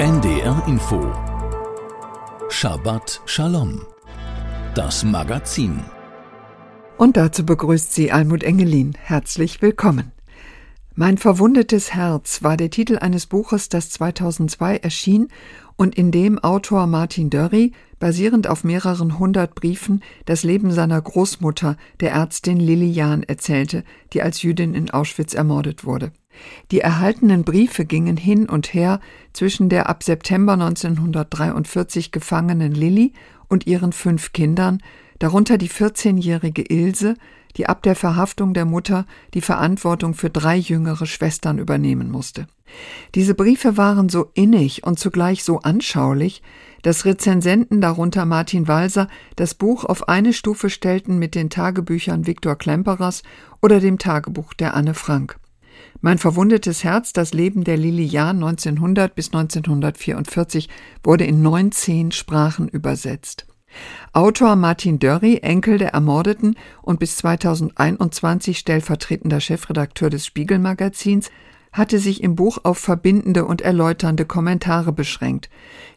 NDR Info Shabbat Shalom Das Magazin Und dazu begrüßt sie Almut Engelin. Herzlich willkommen. Mein verwundetes Herz war der Titel eines Buches, das 2002 erschien und in dem Autor Martin Dörri, basierend auf mehreren hundert Briefen, das Leben seiner Großmutter, der Ärztin Lilly Jahn, erzählte, die als Jüdin in Auschwitz ermordet wurde. Die erhaltenen Briefe gingen hin und her zwischen der ab September 1943 gefangenen Lilly und ihren fünf Kindern, darunter die 14-jährige Ilse, die ab der Verhaftung der Mutter die Verantwortung für drei jüngere Schwestern übernehmen musste. Diese Briefe waren so innig und zugleich so anschaulich, dass Rezensenten, darunter Martin Walser, das Buch auf eine Stufe stellten mit den Tagebüchern Viktor Klemperers oder dem Tagebuch der Anne Frank. Mein verwundetes Herz, das Leben der Lilian 1900 bis 1944, wurde in 19 Sprachen übersetzt. Autor Martin Dörri, Enkel der Ermordeten und bis 2021 stellvertretender Chefredakteur des Spiegelmagazins, hatte sich im Buch auf verbindende und erläuternde Kommentare beschränkt.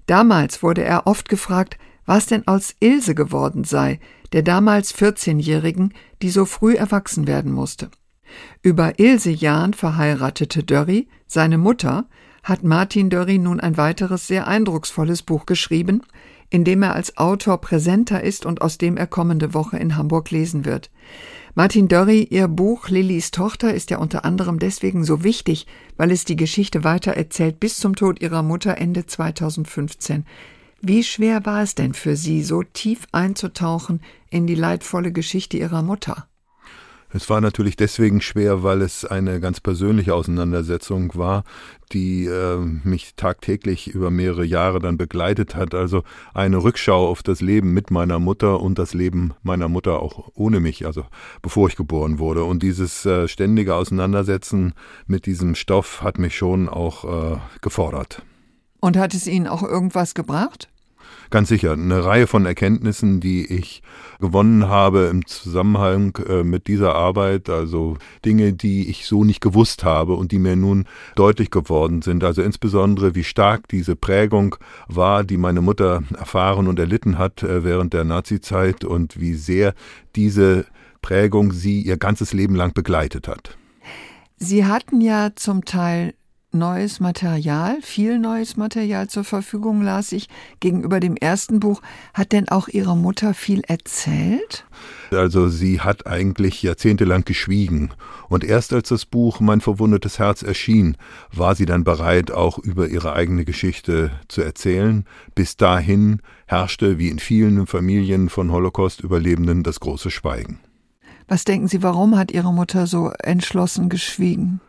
Damals wurde er oft gefragt, was denn aus Ilse geworden sei, der damals 14-Jährigen, die so früh erwachsen werden musste. Über Ilse Jahn verheiratete Dörri, seine Mutter, hat Martin Dörri nun ein weiteres sehr eindrucksvolles Buch geschrieben, in dem er als Autor präsenter ist und aus dem er kommende Woche in Hamburg lesen wird. Martin Dörri, Ihr Buch Lillys Tochter ist ja unter anderem deswegen so wichtig, weil es die Geschichte weitererzählt bis zum Tod ihrer Mutter Ende 2015. Wie schwer war es denn für Sie, so tief einzutauchen in die leidvolle Geschichte Ihrer Mutter? Es war natürlich deswegen schwer, weil es eine ganz persönliche Auseinandersetzung war, die äh, mich tagtäglich über mehrere Jahre dann begleitet hat. Also eine Rückschau auf das Leben mit meiner Mutter und das Leben meiner Mutter auch ohne mich, also bevor ich geboren wurde. Und dieses äh, ständige Auseinandersetzen mit diesem Stoff hat mich schon auch äh, gefordert. Und hat es Ihnen auch irgendwas gebracht? Ganz sicher, eine Reihe von Erkenntnissen, die ich gewonnen habe im Zusammenhang äh, mit dieser Arbeit, also Dinge, die ich so nicht gewusst habe und die mir nun deutlich geworden sind. Also insbesondere, wie stark diese Prägung war, die meine Mutter erfahren und erlitten hat äh, während der Nazizeit und wie sehr diese Prägung sie ihr ganzes Leben lang begleitet hat. Sie hatten ja zum Teil neues Material, viel neues Material zur Verfügung, las ich. Gegenüber dem ersten Buch hat denn auch Ihre Mutter viel erzählt? Also sie hat eigentlich jahrzehntelang geschwiegen. Und erst als das Buch Mein verwundetes Herz erschien, war sie dann bereit, auch über ihre eigene Geschichte zu erzählen. Bis dahin herrschte, wie in vielen Familien von Holocaust-Überlebenden, das große Schweigen. Was denken Sie, warum hat Ihre Mutter so entschlossen geschwiegen?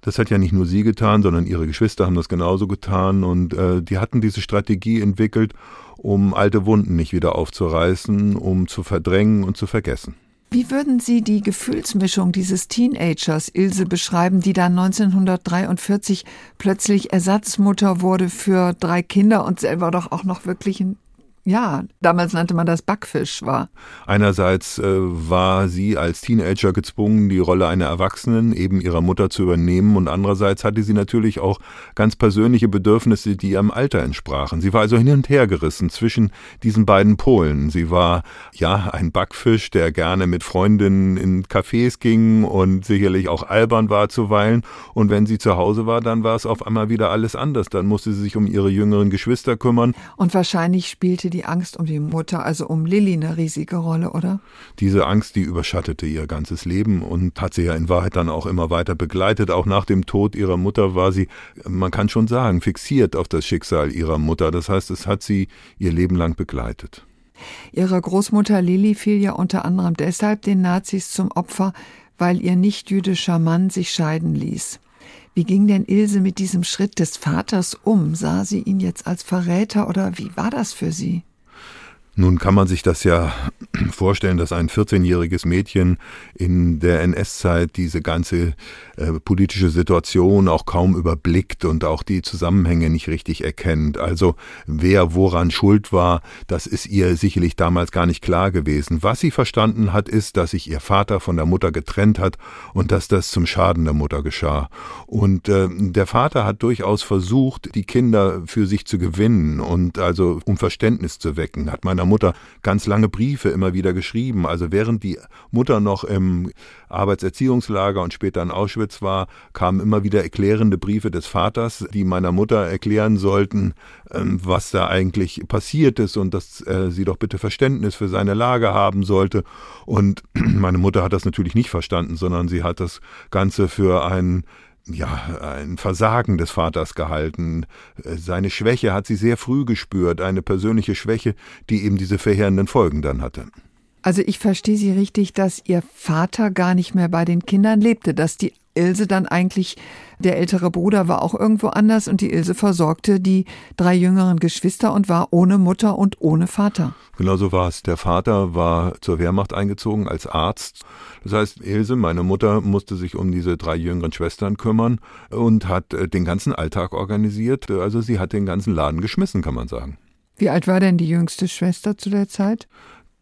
Das hat ja nicht nur sie getan, sondern ihre Geschwister haben das genauso getan und äh, die hatten diese Strategie entwickelt, um alte Wunden nicht wieder aufzureißen, um zu verdrängen und zu vergessen. Wie würden Sie die Gefühlsmischung dieses Teenagers Ilse beschreiben, die dann 1943 plötzlich Ersatzmutter wurde für drei Kinder und selber doch auch noch wirklich ein ja, damals nannte man das Backfisch war. Einerseits äh, war sie als Teenager gezwungen, die Rolle einer Erwachsenen, eben ihrer Mutter zu übernehmen, und andererseits hatte sie natürlich auch ganz persönliche Bedürfnisse, die ihrem Alter entsprachen. Sie war also hin und her gerissen zwischen diesen beiden Polen. Sie war ja ein Backfisch, der gerne mit Freundinnen in Cafés ging und sicherlich auch albern war zuweilen. Und wenn sie zu Hause war, dann war es auf einmal wieder alles anders. Dann musste sie sich um ihre jüngeren Geschwister kümmern. Und wahrscheinlich spielte die Angst um die Mutter, also um Lilly, eine riesige Rolle, oder? Diese Angst, die überschattete ihr ganzes Leben und hat sie ja in Wahrheit dann auch immer weiter begleitet. Auch nach dem Tod ihrer Mutter war sie, man kann schon sagen, fixiert auf das Schicksal ihrer Mutter. Das heißt, es hat sie ihr Leben lang begleitet. Ihre Großmutter Lilly fiel ja unter anderem deshalb den Nazis zum Opfer, weil ihr nicht-jüdischer Mann sich scheiden ließ. Wie ging denn Ilse mit diesem Schritt des Vaters um? Sah sie ihn jetzt als Verräter oder wie war das für sie? Nun kann man sich das ja vorstellen, dass ein 14-jähriges Mädchen in der NS-Zeit diese ganze äh, politische Situation auch kaum überblickt und auch die Zusammenhänge nicht richtig erkennt. Also wer woran schuld war, das ist ihr sicherlich damals gar nicht klar gewesen. Was sie verstanden hat, ist, dass sich ihr Vater von der Mutter getrennt hat und dass das zum Schaden der Mutter geschah. Und äh, der Vater hat durchaus versucht, die Kinder für sich zu gewinnen und also um Verständnis zu wecken, hat meiner Mutter ganz lange Briefe immer wieder geschrieben. Also während die Mutter noch im Arbeitserziehungslager und später in Auschwitz war, kamen immer wieder erklärende Briefe des Vaters, die meiner Mutter erklären sollten, ähm, was da eigentlich passiert ist und dass äh, sie doch bitte Verständnis für seine Lage haben sollte. Und meine Mutter hat das natürlich nicht verstanden, sondern sie hat das Ganze für ein ja, ein Versagen des Vaters gehalten. Seine Schwäche hat sie sehr früh gespürt, eine persönliche Schwäche, die eben diese verheerenden Folgen dann hatte. Also ich verstehe Sie richtig, dass Ihr Vater gar nicht mehr bei den Kindern lebte, dass die Ilse dann eigentlich, der ältere Bruder war auch irgendwo anders und die Ilse versorgte die drei jüngeren Geschwister und war ohne Mutter und ohne Vater. Genau so war es. Der Vater war zur Wehrmacht eingezogen als Arzt. Das heißt, Ilse, meine Mutter, musste sich um diese drei jüngeren Schwestern kümmern und hat äh, den ganzen Alltag organisiert. Also sie hat den ganzen Laden geschmissen, kann man sagen. Wie alt war denn die jüngste Schwester zu der Zeit?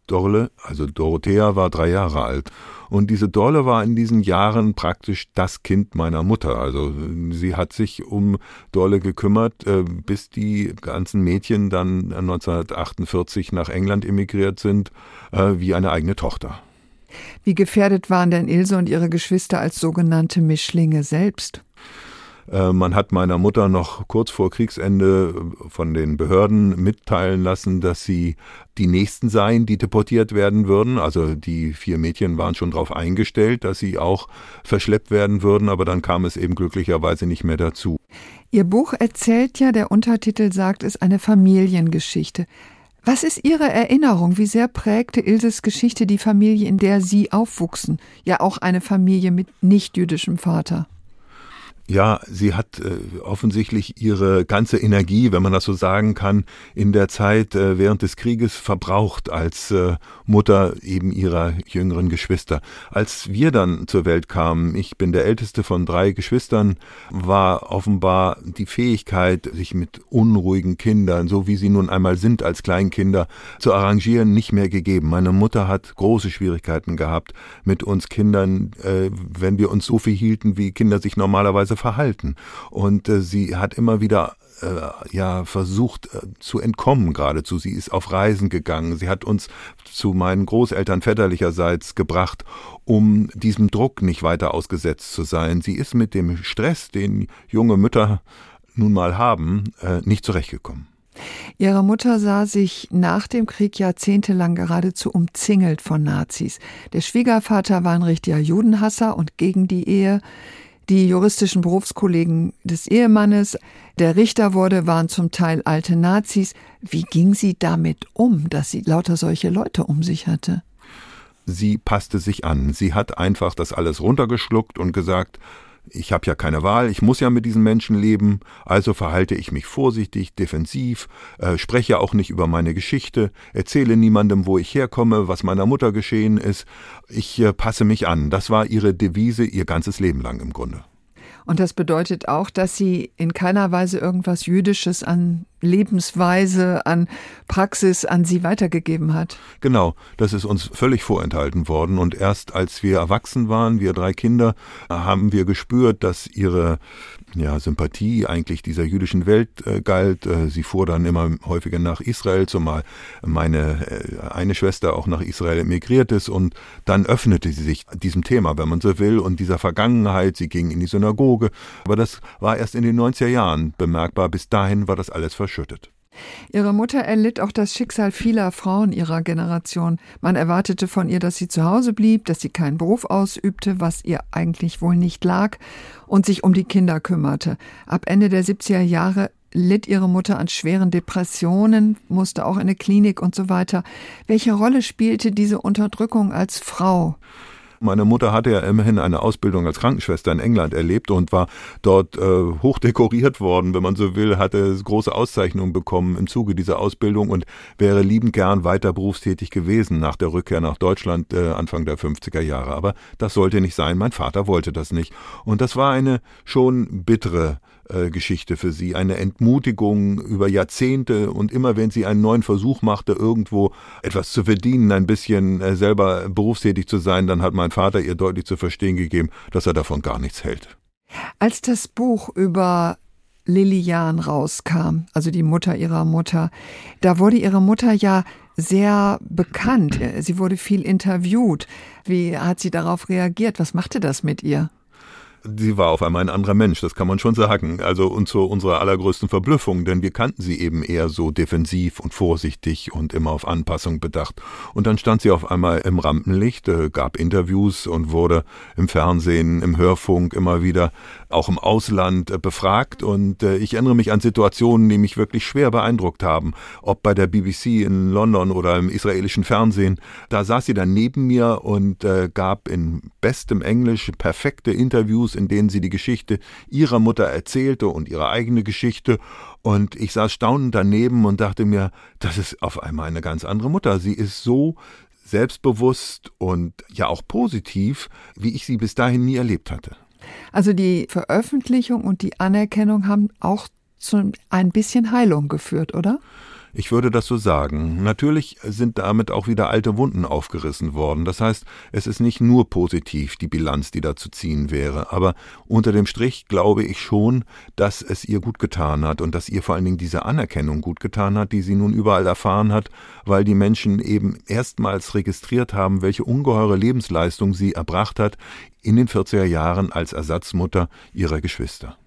Dorle, also Dorothea, war drei Jahre alt. Und diese Dorle war in diesen Jahren praktisch das Kind meiner Mutter. Also sie hat sich um Dorle gekümmert, äh, bis die ganzen Mädchen dann 1948 nach England emigriert sind, äh, wie eine eigene Tochter. Wie gefährdet waren denn Ilse und ihre Geschwister als sogenannte Mischlinge selbst? Äh, man hat meiner Mutter noch kurz vor Kriegsende äh, von den Behörden mitteilen lassen, dass sie die Nächsten seien, die deportiert werden würden. Also die vier Mädchen waren schon darauf eingestellt, dass sie auch verschleppt werden würden, aber dann kam es eben glücklicherweise nicht mehr dazu. Ihr Buch erzählt ja, der Untertitel sagt es, eine Familiengeschichte. Was ist Ihre Erinnerung? Wie sehr prägte Ilses Geschichte die Familie, in der Sie aufwuchsen? Ja, auch eine Familie mit nicht-jüdischem Vater. Ja, sie hat äh, offensichtlich ihre ganze Energie, wenn man das so sagen kann, in der Zeit äh, während des Krieges verbraucht als äh, Mutter eben ihrer jüngeren Geschwister. Als wir dann zur Welt kamen, ich bin der älteste von drei Geschwistern, war offenbar die Fähigkeit, sich mit unruhigen Kindern, so wie sie nun einmal sind als Kleinkinder, zu arrangieren, nicht mehr gegeben. Meine Mutter hat große Schwierigkeiten gehabt mit uns Kindern, äh, wenn wir uns so viel hielten, wie Kinder sich normalerweise verhalten. Und äh, sie hat immer wieder äh, ja versucht äh, zu entkommen geradezu. Sie ist auf Reisen gegangen. Sie hat uns zu meinen Großeltern väterlicherseits gebracht, um diesem Druck nicht weiter ausgesetzt zu sein. Sie ist mit dem Stress, den junge Mütter nun mal haben, äh, nicht zurechtgekommen. Ihre Mutter sah sich nach dem Krieg jahrzehntelang geradezu umzingelt von Nazis. Der Schwiegervater war ein richtiger Judenhasser und gegen die Ehe. Die juristischen Berufskollegen des Ehemannes, der Richter wurde, waren zum Teil alte Nazis. Wie ging sie damit um, dass sie lauter solche Leute um sich hatte? Sie passte sich an. Sie hat einfach das alles runtergeschluckt und gesagt, ich habe ja keine Wahl, ich muss ja mit diesen Menschen leben, also verhalte ich mich vorsichtig, defensiv, äh, spreche auch nicht über meine Geschichte, erzähle niemandem, wo ich herkomme, was meiner Mutter geschehen ist, ich äh, passe mich an. Das war ihre Devise ihr ganzes Leben lang im Grunde. Und das bedeutet auch, dass sie in keiner Weise irgendwas Jüdisches an Lebensweise, an Praxis an sie weitergegeben hat. Genau, das ist uns völlig vorenthalten worden. Und erst als wir erwachsen waren, wir drei Kinder, haben wir gespürt, dass ihre ja, Sympathie eigentlich dieser jüdischen Welt äh, galt. Äh, sie fuhr dann immer häufiger nach Israel, zumal meine äh, eine Schwester auch nach Israel emigriert ist und dann öffnete sie sich diesem Thema, wenn man so will, und dieser Vergangenheit. Sie ging in die Synagoge, aber das war erst in den 90er Jahren bemerkbar. Bis dahin war das alles verschüttet. Ihre Mutter erlitt auch das Schicksal vieler Frauen ihrer Generation. Man erwartete von ihr, dass sie zu Hause blieb, dass sie keinen Beruf ausübte, was ihr eigentlich wohl nicht lag, und sich um die Kinder kümmerte. Ab Ende der 70er Jahre litt ihre Mutter an schweren Depressionen, musste auch in eine Klinik und so weiter. Welche Rolle spielte diese Unterdrückung als Frau? Meine Mutter hatte ja immerhin eine Ausbildung als Krankenschwester in England erlebt und war dort äh, hoch worden, wenn man so will, hatte große Auszeichnungen bekommen im Zuge dieser Ausbildung und wäre liebend gern weiter berufstätig gewesen nach der Rückkehr nach Deutschland äh, Anfang der 50er Jahre. Aber das sollte nicht sein. Mein Vater wollte das nicht. Und das war eine schon bittere äh, Geschichte für sie, eine Entmutigung über Jahrzehnte und immer wenn sie einen neuen Versuch machte, irgendwo etwas zu verdienen, ein bisschen äh, selber berufstätig zu sein, dann hat mein Vater ihr deutlich zu verstehen gegeben, dass er davon gar nichts hält. Als das Buch über Lilian rauskam, also die Mutter ihrer Mutter, da wurde ihre Mutter ja sehr bekannt. Sie wurde viel interviewt. Wie hat sie darauf reagiert? Was machte das mit ihr? Sie war auf einmal ein anderer Mensch, das kann man schon sagen. Also und zu unserer allergrößten Verblüffung, denn wir kannten sie eben eher so defensiv und vorsichtig und immer auf Anpassung bedacht. Und dann stand sie auf einmal im Rampenlicht, äh, gab Interviews und wurde im Fernsehen, im Hörfunk immer wieder, auch im Ausland äh, befragt. Und äh, ich erinnere mich an Situationen, die mich wirklich schwer beeindruckt haben, ob bei der BBC in London oder im israelischen Fernsehen. Da saß sie dann neben mir und gab in bestem Englisch perfekte Interviews in denen sie die Geschichte ihrer Mutter erzählte und ihre eigene Geschichte. Und ich saß staunend daneben und dachte mir, das ist auf einmal eine ganz andere Mutter. Sie ist so selbstbewusst und ja auch positiv, wie ich sie bis dahin nie erlebt hatte. Also die Veröffentlichung und die Anerkennung haben auch zu ein bisschen Heilung geführt, oder? Ich würde das so sagen. Natürlich sind damit auch wieder alte Wunden aufgerissen worden. Das heißt, es ist nicht nur positiv die Bilanz, die da zu ziehen wäre. Aber unter dem Strich glaube ich schon, dass es ihr gut getan hat und dass ihr vor allen Dingen diese Anerkennung gut getan hat, die sie nun überall erfahren hat, weil die Menschen eben erstmals registriert haben, welche ungeheure Lebensleistung sie erbracht hat in den 40er Jahren als Ersatzmutter ihrer Geschwister.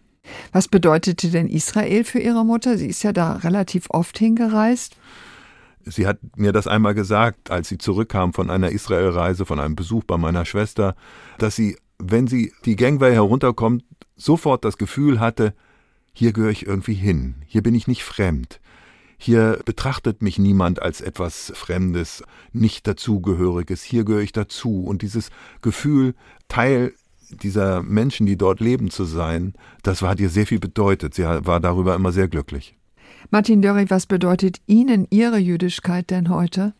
Was bedeutete denn Israel für Ihre Mutter? Sie ist ja da relativ oft hingereist. Sie hat mir das einmal gesagt, als sie zurückkam von einer Israelreise, von einem Besuch bei meiner Schwester, dass sie, wenn sie die Gangway herunterkommt, sofort das Gefühl hatte, hier gehöre ich irgendwie hin, hier bin ich nicht fremd. Hier betrachtet mich niemand als etwas Fremdes, nicht dazugehöriges, hier gehöre ich dazu. Und dieses Gefühl, Teil dieser Menschen, die dort leben, zu sein, das hat ihr sehr viel bedeutet. Sie war darüber immer sehr glücklich. Martin Dörri, was bedeutet Ihnen Ihre Jüdischkeit denn heute?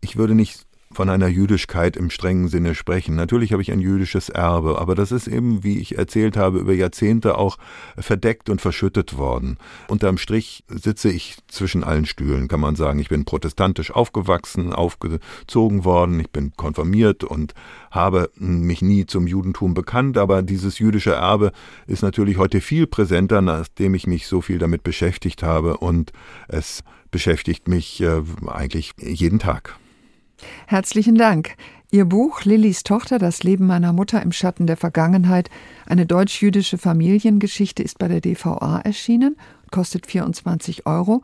Ich würde nicht von einer Jüdischkeit im strengen Sinne sprechen. Natürlich habe ich ein jüdisches Erbe, aber das ist eben, wie ich erzählt habe, über Jahrzehnte auch verdeckt und verschüttet worden. Unterm Strich sitze ich zwischen allen Stühlen, kann man sagen. Ich bin protestantisch aufgewachsen, aufgezogen worden, ich bin konfirmiert und habe mich nie zum Judentum bekannt, aber dieses jüdische Erbe ist natürlich heute viel präsenter, nachdem ich mich so viel damit beschäftigt habe und es beschäftigt mich äh, eigentlich jeden Tag. Herzlichen Dank. Ihr Buch Lillys Tochter, das Leben meiner Mutter im Schatten der Vergangenheit, eine deutsch-jüdische Familiengeschichte, ist bei der DVA erschienen und kostet 24 Euro.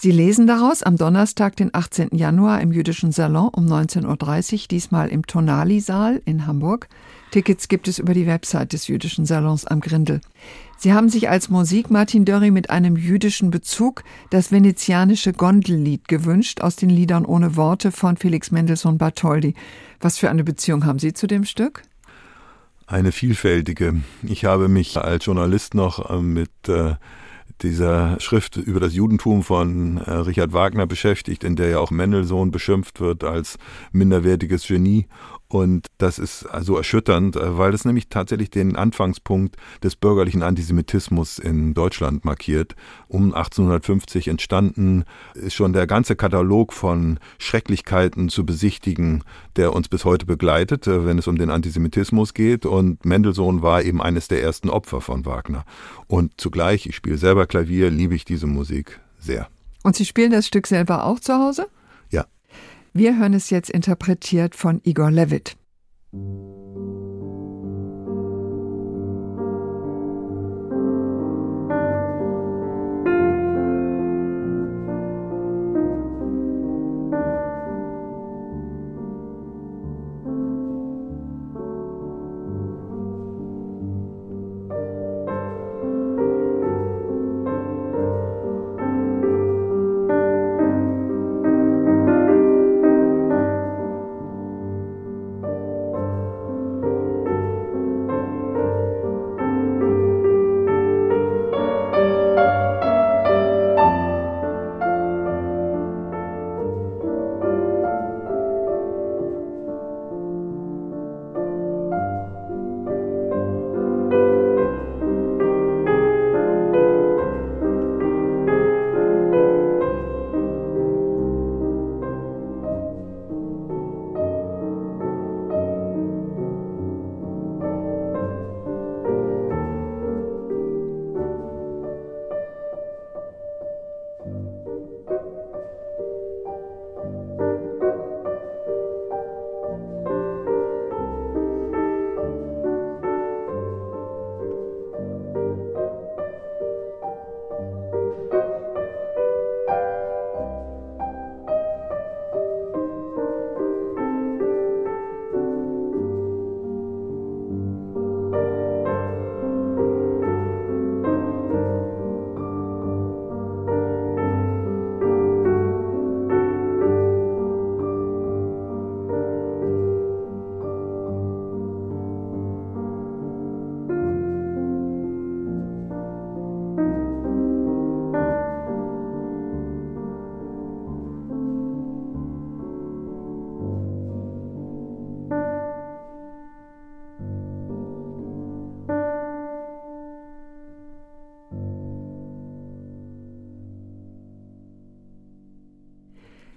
Sie lesen daraus am Donnerstag, den 18. Januar im Jüdischen Salon um 19.30 Uhr, diesmal im Tonali-Saal in Hamburg. Tickets gibt es über die Website des Jüdischen Salons am Grindel. Sie haben sich als Musik Martin Dörri mit einem jüdischen Bezug das venezianische Gondellied gewünscht aus den Liedern ohne Worte von Felix Mendelssohn Bartholdy. Was für eine Beziehung haben Sie zu dem Stück? Eine vielfältige. Ich habe mich als Journalist noch äh, mit äh, dieser Schrift über das Judentum von äh, Richard Wagner beschäftigt, in der ja auch Mendelssohn beschimpft wird als minderwertiges Genie. Und das ist so erschütternd, äh, weil es nämlich tatsächlich den Anfangspunkt des bürgerlichen Antisemitismus in Deutschland markiert. Um 1850 entstanden ist schon der ganze Katalog von Schrecklichkeiten zu besichtigen, der uns bis heute begleitet, äh, wenn es um den Antisemitismus geht. Und Mendelssohn war eben eines der ersten Opfer von Wagner. Und zugleich, ich spiele selber Klavier, liebe ich diese Musik sehr. Und Sie spielen das Stück selber auch zu Hause? Wir hören es jetzt interpretiert von Igor Levit.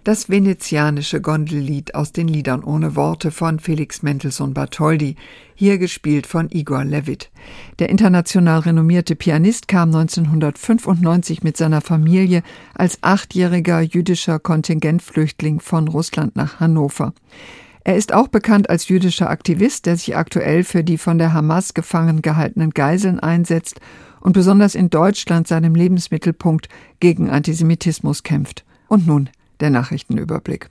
Das venezianische Gondellied aus den Liedern ohne Worte von Felix Mendelssohn Bartholdy, hier gespielt von Igor Levit. Der international renommierte Pianist kam 1995 mit seiner Familie als achtjähriger jüdischer Kontingentflüchtling von Russland nach Hannover. Er ist auch bekannt als jüdischer Aktivist, der sich aktuell für die von der Hamas gefangen gehaltenen Geiseln einsetzt und besonders in Deutschland seinem Lebensmittelpunkt gegen Antisemitismus kämpft. Und nun der Nachrichtenüberblick.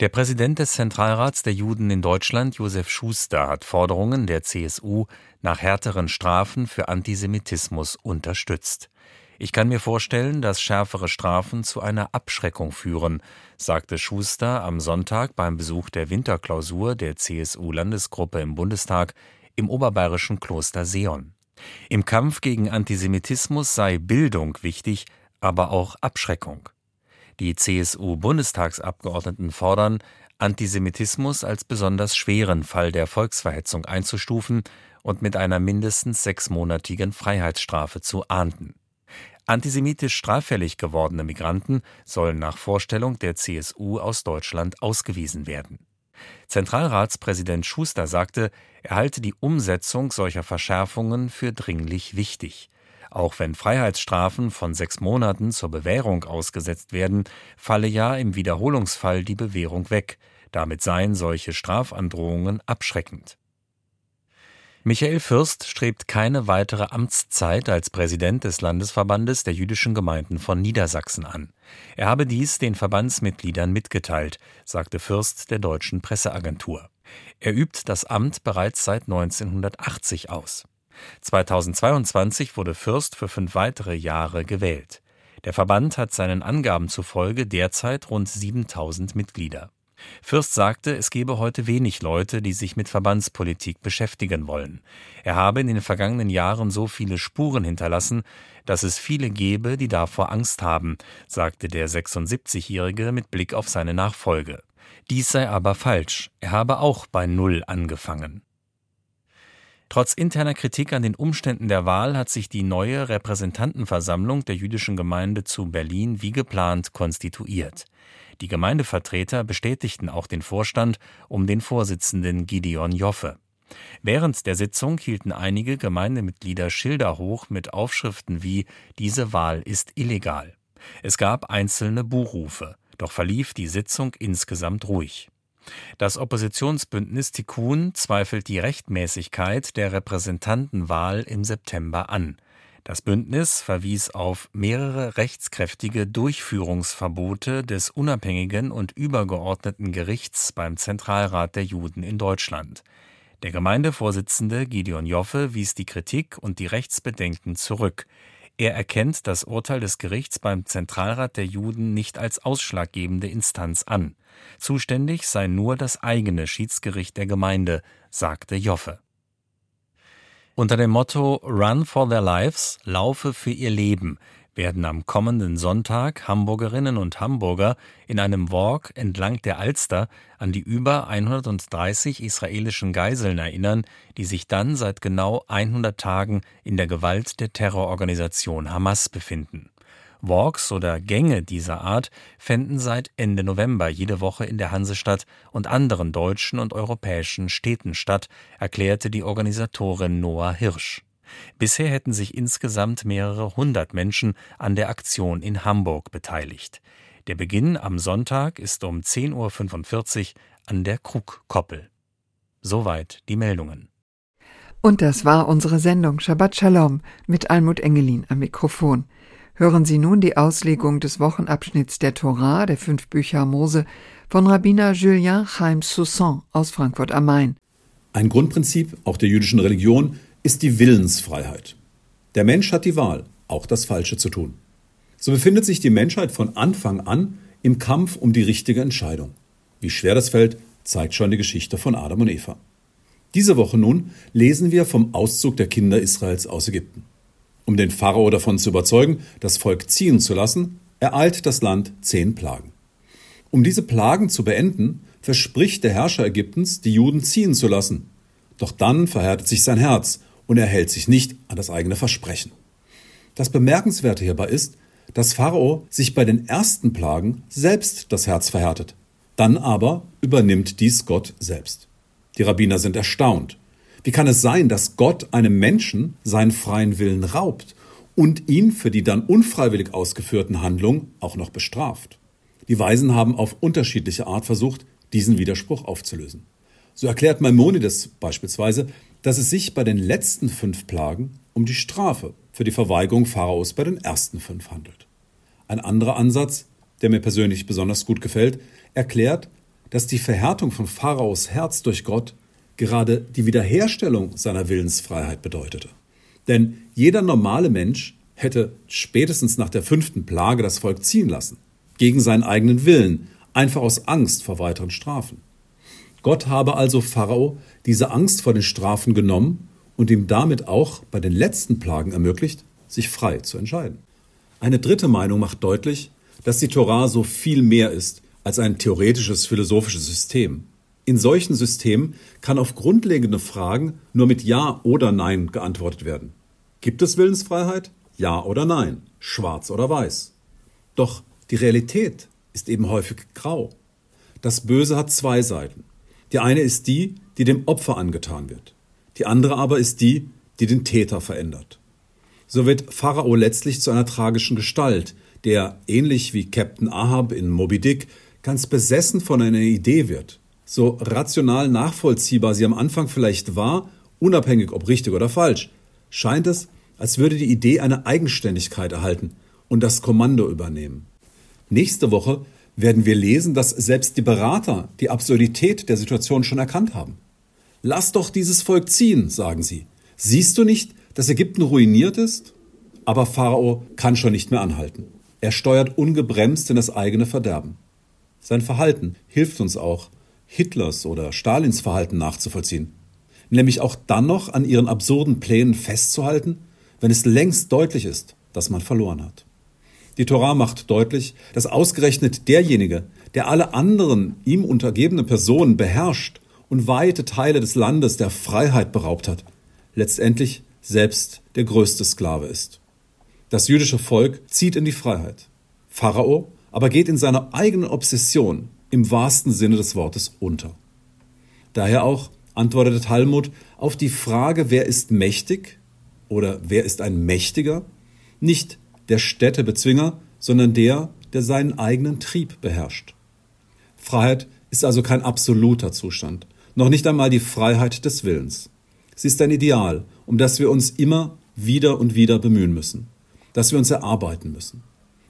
Der Präsident des Zentralrats der Juden in Deutschland, Josef Schuster, hat Forderungen der CSU nach härteren Strafen für Antisemitismus unterstützt. Ich kann mir vorstellen, dass schärfere Strafen zu einer Abschreckung führen, sagte Schuster am Sonntag beim Besuch der Winterklausur der CSU-Landesgruppe im Bundestag im oberbayerischen Kloster Seon. Im Kampf gegen Antisemitismus sei Bildung wichtig, aber auch Abschreckung. Die CSU-Bundestagsabgeordneten fordern, Antisemitismus als besonders schweren Fall der Volksverhetzung einzustufen und mit einer mindestens sechsmonatigen Freiheitsstrafe zu ahnden. Antisemitisch straffällig gewordene Migranten sollen nach Vorstellung der CSU aus Deutschland ausgewiesen werden. Zentralratspräsident Schuster sagte, er halte die Umsetzung solcher Verschärfungen für dringlich wichtig. Auch wenn Freiheitsstrafen von sechs Monaten zur Bewährung ausgesetzt werden, falle ja im Wiederholungsfall die Bewährung weg. Damit seien solche Strafandrohungen abschreckend. Michael Fürst strebt keine weitere Amtszeit als Präsident des Landesverbandes der jüdischen Gemeinden von Niedersachsen an. Er habe dies den Verbandsmitgliedern mitgeteilt, sagte Fürst der deutschen Presseagentur. Er übt das Amt bereits seit 1980 aus. 2022 wurde Fürst für fünf weitere Jahre gewählt. Der Verband hat seinen Angaben zufolge derzeit rund 7000 Mitglieder. Fürst sagte, es gebe heute wenig Leute, die sich mit Verbandspolitik beschäftigen wollen. Er habe in den vergangenen Jahren so viele Spuren hinterlassen, dass es viele gebe, die davor Angst haben, sagte der 76-Jährige mit Blick auf seine Nachfolge. Dies sei aber falsch, er habe auch bei Null angefangen. Trotz interner Kritik an den Umständen der Wahl hat sich die neue Repräsentantenversammlung der jüdischen Gemeinde zu Berlin wie geplant konstituiert. Die Gemeindevertreter bestätigten auch den Vorstand um den Vorsitzenden Gideon Joffe. Während der Sitzung hielten einige Gemeindemitglieder Schilder hoch mit Aufschriften wie Diese Wahl ist illegal. Es gab einzelne Buchrufe, doch verlief die Sitzung insgesamt ruhig. Das Oppositionsbündnis Tikkun zweifelt die Rechtmäßigkeit der Repräsentantenwahl im September an. Das Bündnis verwies auf mehrere rechtskräftige Durchführungsverbote des unabhängigen und übergeordneten Gerichts beim Zentralrat der Juden in Deutschland. Der Gemeindevorsitzende Gideon Joffe wies die Kritik und die Rechtsbedenken zurück. Er erkennt das Urteil des Gerichts beim Zentralrat der Juden nicht als ausschlaggebende Instanz an. Zuständig sei nur das eigene Schiedsgericht der Gemeinde, sagte Joffe. Unter dem Motto Run for Their Lives, Laufe für ihr Leben, werden am kommenden Sonntag Hamburgerinnen und Hamburger in einem Walk entlang der Alster an die über 130 israelischen Geiseln erinnern, die sich dann seit genau 100 Tagen in der Gewalt der Terrororganisation Hamas befinden. Walks oder Gänge dieser Art fänden seit Ende November jede Woche in der Hansestadt und anderen deutschen und europäischen Städten statt, erklärte die Organisatorin Noah Hirsch. Bisher hätten sich insgesamt mehrere hundert Menschen an der Aktion in Hamburg beteiligt. Der Beginn am Sonntag ist um 10.45 Uhr an der Krugkoppel. Soweit die Meldungen. Und das war unsere Sendung Shabbat Shalom mit Almut Engelin am Mikrofon. Hören Sie nun die Auslegung des Wochenabschnitts der Torah, der fünf Bücher Mose, von Rabbiner Julien Chaim Soussan aus Frankfurt am Main. Ein Grundprinzip auch der jüdischen Religion ist die Willensfreiheit. Der Mensch hat die Wahl, auch das Falsche zu tun. So befindet sich die Menschheit von Anfang an im Kampf um die richtige Entscheidung. Wie schwer das fällt, zeigt schon die Geschichte von Adam und Eva. Diese Woche nun lesen wir vom Auszug der Kinder Israels aus Ägypten. Um den Pharao davon zu überzeugen, das Volk ziehen zu lassen, ereilt das Land zehn Plagen. Um diese Plagen zu beenden, verspricht der Herrscher Ägyptens, die Juden ziehen zu lassen. Doch dann verhärtet sich sein Herz und er hält sich nicht an das eigene Versprechen. Das Bemerkenswerte hierbei ist, dass Pharao sich bei den ersten Plagen selbst das Herz verhärtet. Dann aber übernimmt dies Gott selbst. Die Rabbiner sind erstaunt. Wie kann es sein, dass Gott einem Menschen seinen freien Willen raubt und ihn für die dann unfreiwillig ausgeführten Handlungen auch noch bestraft? Die Weisen haben auf unterschiedliche Art versucht, diesen Widerspruch aufzulösen. So erklärt Maimonides beispielsweise, dass es sich bei den letzten fünf Plagen um die Strafe für die Verweigerung Pharaos bei den ersten fünf handelt. Ein anderer Ansatz, der mir persönlich besonders gut gefällt, erklärt, dass die Verhärtung von Pharaos Herz durch Gott gerade die Wiederherstellung seiner Willensfreiheit bedeutete. Denn jeder normale Mensch hätte spätestens nach der fünften Plage das Volk ziehen lassen, gegen seinen eigenen Willen, einfach aus Angst vor weiteren Strafen. Gott habe also Pharao diese Angst vor den Strafen genommen und ihm damit auch bei den letzten Plagen ermöglicht, sich frei zu entscheiden. Eine dritte Meinung macht deutlich, dass die Torah so viel mehr ist als ein theoretisches philosophisches System. In solchen Systemen kann auf grundlegende Fragen nur mit Ja oder Nein geantwortet werden. Gibt es Willensfreiheit? Ja oder Nein? Schwarz oder weiß? Doch die Realität ist eben häufig grau. Das Böse hat zwei Seiten. Die eine ist die, die dem Opfer angetan wird. Die andere aber ist die, die den Täter verändert. So wird Pharao letztlich zu einer tragischen Gestalt, der, ähnlich wie Captain Ahab in Moby Dick, ganz besessen von einer Idee wird so rational nachvollziehbar sie am Anfang vielleicht war, unabhängig ob richtig oder falsch, scheint es, als würde die Idee eine Eigenständigkeit erhalten und das Kommando übernehmen. Nächste Woche werden wir lesen, dass selbst die Berater die Absurdität der Situation schon erkannt haben. Lass doch dieses Volk ziehen, sagen sie. Siehst du nicht, dass Ägypten ruiniert ist? Aber Pharao kann schon nicht mehr anhalten. Er steuert ungebremst in das eigene Verderben. Sein Verhalten hilft uns auch, Hitlers oder Stalins Verhalten nachzuvollziehen, nämlich auch dann noch an ihren absurden Plänen festzuhalten, wenn es längst deutlich ist, dass man verloren hat. Die Torah macht deutlich, dass ausgerechnet derjenige, der alle anderen ihm untergebenen Personen beherrscht und weite Teile des Landes der Freiheit beraubt hat, letztendlich selbst der größte Sklave ist. Das jüdische Volk zieht in die Freiheit. Pharao aber geht in seiner eigenen Obsession im wahrsten Sinne des Wortes unter. Daher auch antwortete Talmud auf die Frage, wer ist mächtig oder wer ist ein Mächtiger, nicht der Städtebezwinger, sondern der, der seinen eigenen Trieb beherrscht. Freiheit ist also kein absoluter Zustand, noch nicht einmal die Freiheit des Willens. Sie ist ein Ideal, um das wir uns immer wieder und wieder bemühen müssen, das wir uns erarbeiten müssen.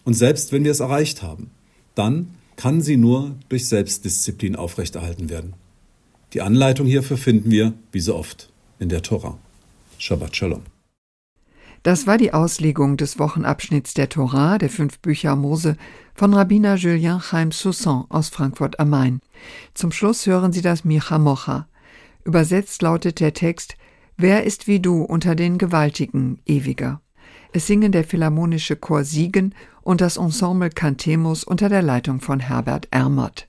Und selbst wenn wir es erreicht haben, dann kann sie nur durch Selbstdisziplin aufrechterhalten werden. Die Anleitung hierfür finden wir, wie so oft, in der Tora. Shabbat Shalom. Das war die Auslegung des Wochenabschnitts der Tora, der fünf Bücher Mose, von Rabbiner Julien Chaim Soussan aus Frankfurt am Main. Zum Schluss hören Sie das Micha Mocha. Übersetzt lautet der Text Wer ist wie du unter den Gewaltigen, Ewiger? Es singen der Philharmonische Chor Siegen und das Ensemble Cantemus unter der Leitung von Herbert Ermert.